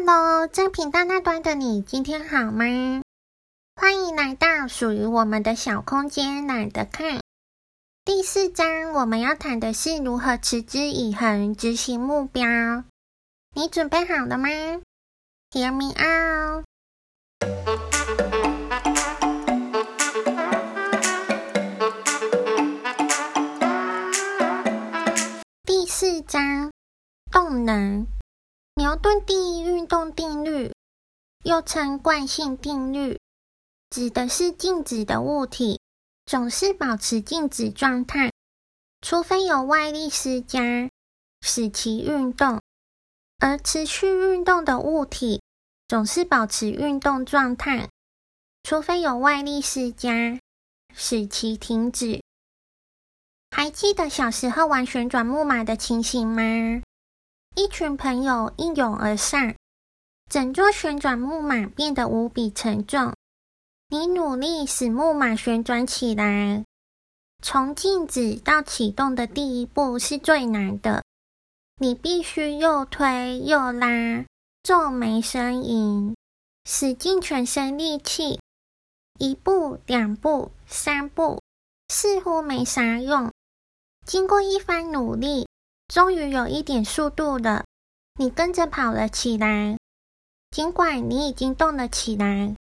Hello，在频道那端的你，今天好吗？欢迎来到属于我们的小空间，懒得看。第四章我们要谈的是如何持之以恒执行目标。你准备好了吗？Hear me out。第四章动能。牛顿第一运动定律，又称惯性定律，指的是静止的物体总是保持静止状态，除非有外力施加，使其运动；而持续运动的物体总是保持运动状态，除非有外力施加，使其停止。还记得小时候玩旋转木马的情形吗？一群朋友一拥而上，整座旋转木马变得无比沉重。你努力使木马旋转起来，从静止到启动的第一步是最难的。你必须又推又拉，皱眉呻吟，使尽全身力气，一步、两步、三步，似乎没啥用。经过一番努力。终于有一点速度了，你跟着跑了起来。尽管你已经动了起来，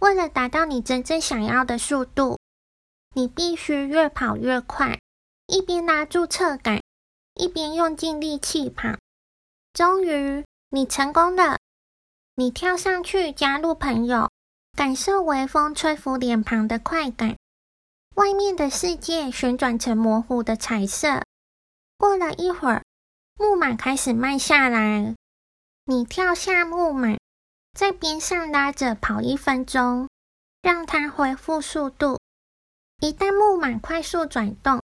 为了达到你真正想要的速度，你必须越跑越快，一边拉住侧杆，一边用尽力气跑。终于，你成功了。你跳上去加入朋友，感受微风吹拂脸庞的快感。外面的世界旋转成模糊的彩色。过了一会儿，木马开始慢下来。你跳下木马，在边上拉着跑一分钟，让它恢复速度。一旦木马快速转动，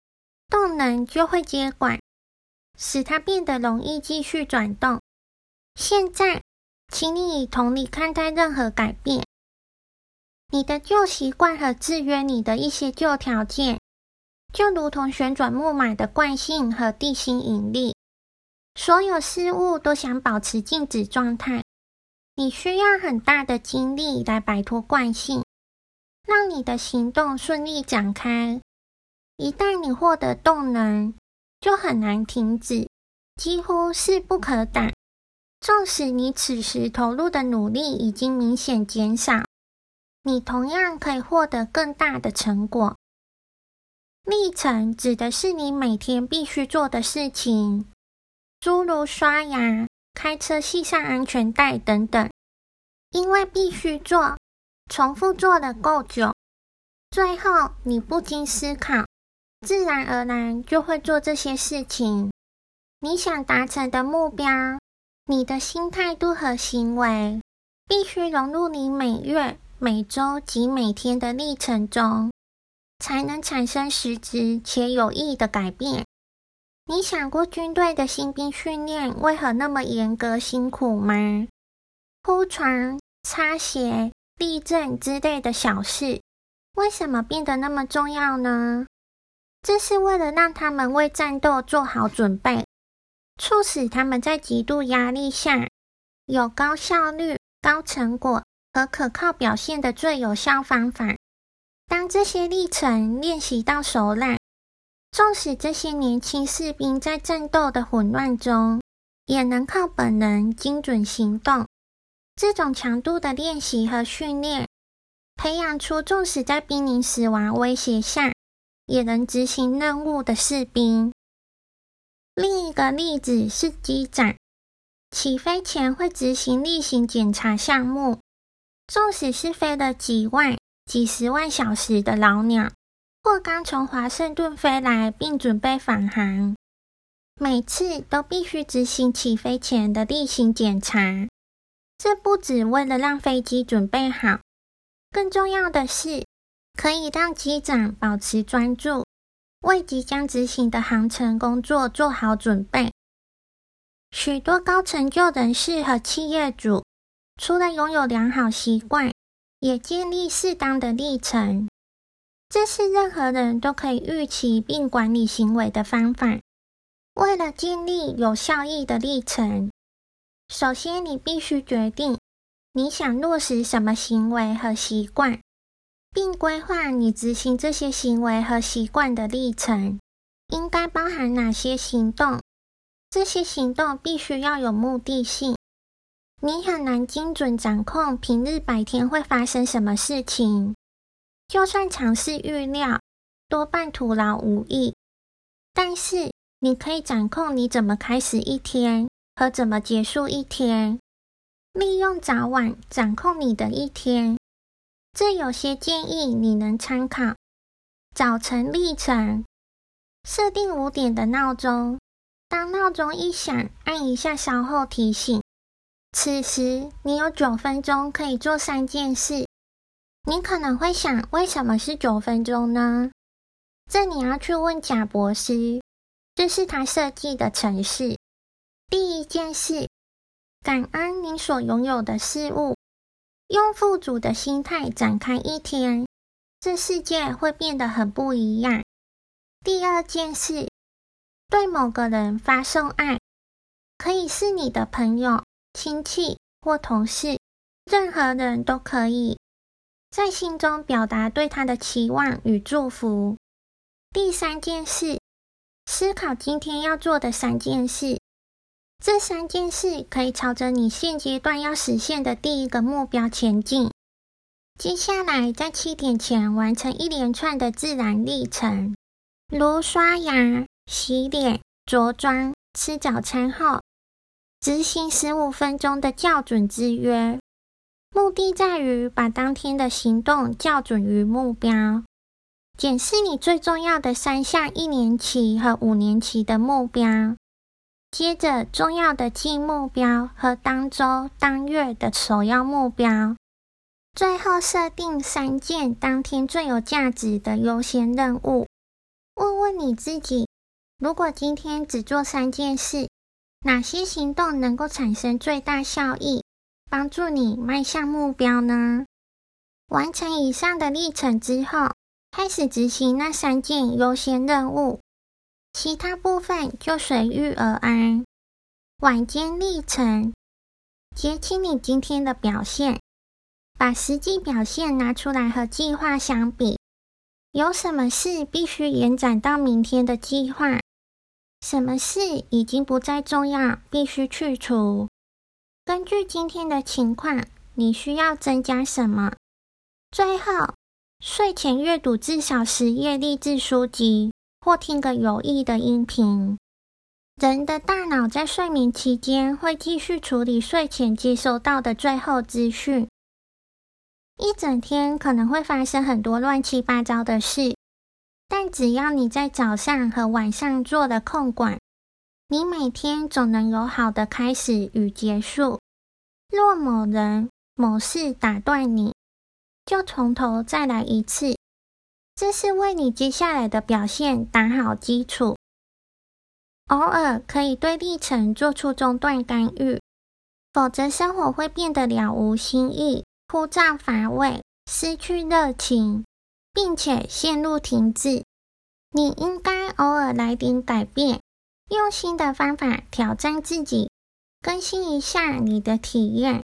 动能就会接管，使它变得容易继续转动。现在，请你以同理看待任何改变。你的旧习惯和制约你的一些旧条件。就如同旋转木马的惯性和地心引力，所有事物都想保持静止状态。你需要很大的精力来摆脱惯性，让你的行动顺利展开。一旦你获得动能，就很难停止，几乎势不可挡。纵使你此时投入的努力已经明显减少，你同样可以获得更大的成果。历程指的是你每天必须做的事情，诸如刷牙、开车、系上安全带等等。因为必须做，重复做了够久，最后你不经思考，自然而然就会做这些事情。你想达成的目标，你的新态度和行为，必须融入你每月、每周及每天的历程中。才能产生实质且有益的改变。你想过军队的新兵训练为何那么严格辛苦吗？铺床、擦鞋、立正之类的小事，为什么变得那么重要呢？这是为了让他们为战斗做好准备，促使他们在极度压力下有高效率、高成果和可靠表现的最有效方法。当这些历程练习到熟练，纵使这些年轻士兵在战斗的混乱中，也能靠本能精准行动。这种强度的练习和训练，培养出纵使在濒临死亡威胁下，也能执行任务的士兵。另一个例子是机长，起飞前会执行例行检查项目，纵使是飞了几万。几十万小时的老鸟，或刚从华盛顿飞来并准备返航，每次都必须执行起飞前的例行检查。这不只为了让飞机准备好，更重要的是可以让机长保持专注，为即将执行的航程工作做好准备。许多高成就人士和企业主，除了拥有良好习惯，也建立适当的历程，这是任何人都可以预期并管理行为的方法。为了建立有效益的历程，首先你必须决定你想落实什么行为和习惯，并规划你执行这些行为和习惯的历程，应该包含哪些行动。这些行动必须要有目的性。你很难精准掌控平日白天会发生什么事情，就算尝试预料，多半徒劳无益。但是你可以掌控你怎么开始一天和怎么结束一天，利用早晚掌控你的一天。这有些建议你能参考：早晨历程，设定五点的闹钟，当闹钟一响，按一下稍后提醒。此时，你有九分钟可以做三件事。你可能会想，为什么是九分钟呢？这你要去问贾博士，这是他设计的程式。第一件事，感恩你所拥有的事物，用富足的心态展开一天，这世界会变得很不一样。第二件事，对某个人发送爱，可以是你的朋友。亲戚或同事，任何人都可以在心中表达对他的期望与祝福。第三件事，思考今天要做的三件事，这三件事可以朝着你现阶段要实现的第一个目标前进。接下来，在七点前完成一连串的自然历程，如刷牙、洗脸、着装、吃早餐后。执行十五分钟的校准之约，目的在于把当天的行动校准于目标。检视你最重要的三项一年期和五年期的目标，接着重要的季目标和当周、当月的首要目标，最后设定三件当天最有价值的优先任务。问问你自己，如果今天只做三件事，哪些行动能够产生最大效益，帮助你迈向目标呢？完成以上的历程之后，开始执行那三件优先任务，其他部分就随遇而安。晚间历程，结清你今天的表现，把实际表现拿出来和计划相比，有什么事必须延展到明天的计划？什么事已经不再重要，必须去除。根据今天的情况，你需要增加什么？最后，睡前阅读至少十页励志书籍，或听个有益的音频。人的大脑在睡眠期间会继续处理睡前接收到的最后资讯。一整天可能会发生很多乱七八糟的事。但只要你在早上和晚上做了控管，你每天总能有好的开始与结束。若某人、某事打断你，就从头再来一次，这是为你接下来的表现打好基础。偶尔可以对历程做出中断干预，否则生活会变得了无新意、枯燥乏味、失去热情。并且陷入停滞，你应该偶尔来点改变，用新的方法挑战自己，更新一下你的体验。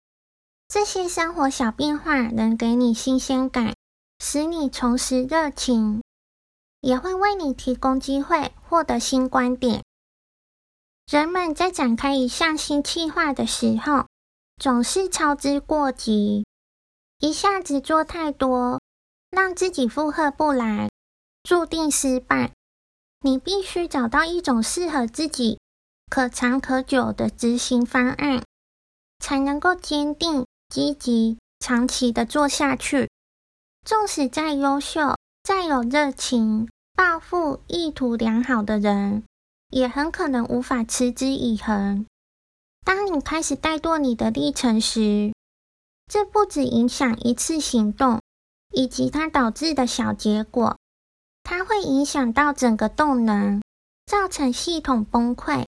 这些生活小变化能给你新鲜感，使你重拾热情，也会为你提供机会获得新观点。人们在展开一项新计划的时候，总是操之过急，一下子做太多。让自己负荷不来，注定失败。你必须找到一种适合自己、可长可久的执行方案，才能够坚定、积极、长期的做下去。纵使再优秀、再有热情、抱负、意图良好的人，也很可能无法持之以恒。当你开始怠惰你的历程时，这不只影响一次行动。以及它导致的小结果，它会影响到整个动能，造成系统崩溃，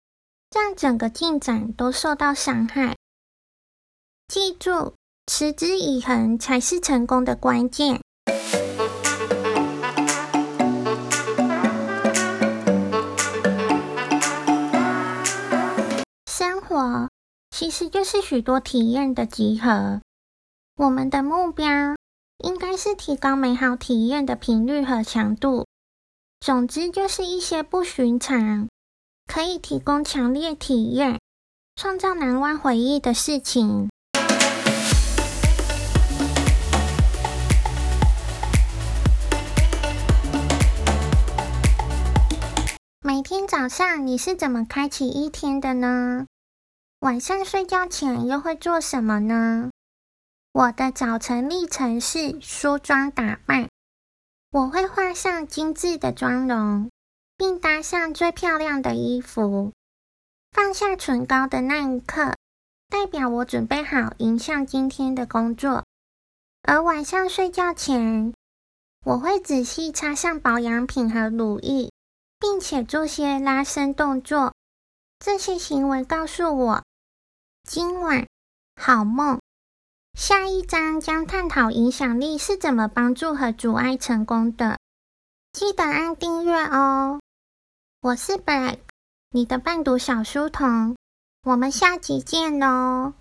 让整个进展都受到伤害。记住，持之以恒才是成功的关键。生活其实就是许多体验的集合。我们的目标应该是提高美好体验的频率和强度。总之，就是一些不寻常，可以提供强烈体验、创造难忘回忆的事情。每天早上你是怎么开启一天的呢？晚上睡觉前又会做什么呢？我的早晨历程是梳妆打扮，我会画上精致的妆容，并搭上最漂亮的衣服。放下唇膏的那一刻，代表我准备好迎向今天的工作。而晚上睡觉前，我会仔细擦上保养品和乳液。并且做些拉伸动作，这些行为告诉我今晚好梦。下一章将探讨影响力是怎么帮助和阻碍成功的，记得按订阅哦。我是 Black，你的伴读小书童，我们下集见喽。